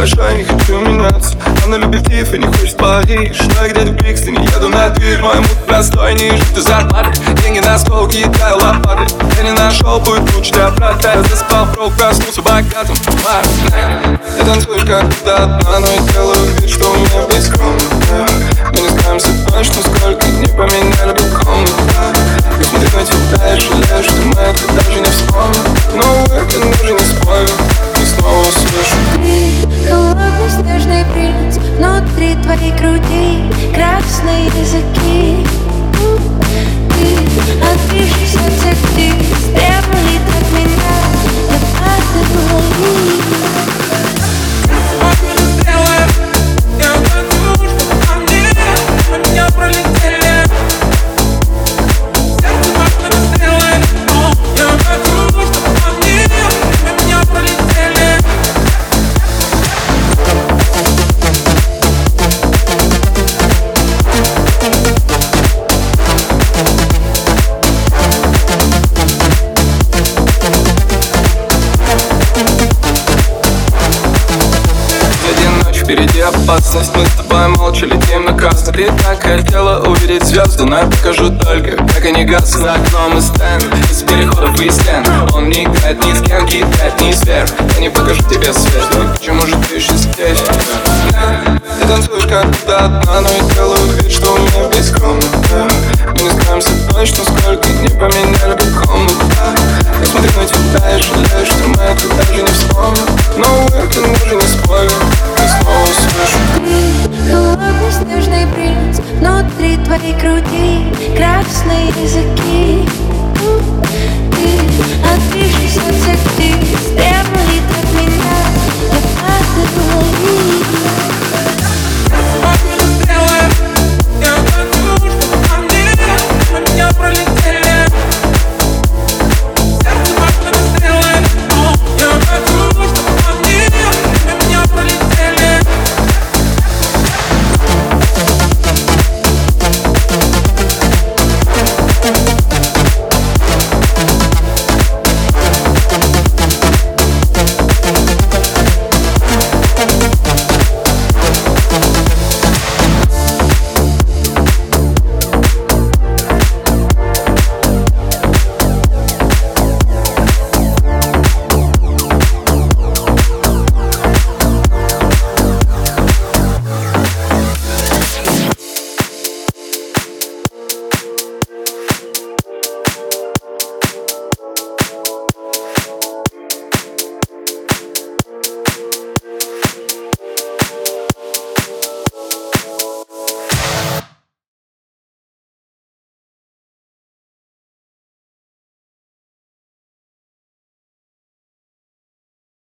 хорошо, я не хочу меняться. Она любит Тиф и не хочет Париж. Я где-то в Брикстоне, еду на дверь. Мой мут простой, не жить зарплаты. Деньги на стол, кидаю лопаты. Я не нашел путь лучше для брата. Я заспал, прок, проснулся богатым Я танцую как до одна, но я делаю вид, что у меня есть комната Мы не знаем точно, сколько не поменяли бы комнату И смотрит на тебя и жалеешь, что мы это даже не вспомним. Но это даже не спорю, Впереди опасность, мы с тобой молча летим на красный Ты так хотела увидеть звезды, но я покажу только, как они гаснут. За окном и стенд, из переходов и стен. Он не играет ни с кем, кидает ни сверх. Я не покажу тебе свет, но почему же ты еще здесь? Ты танцуешь как будто одна, но я делаю вид, что у меня без комната груди красные языки.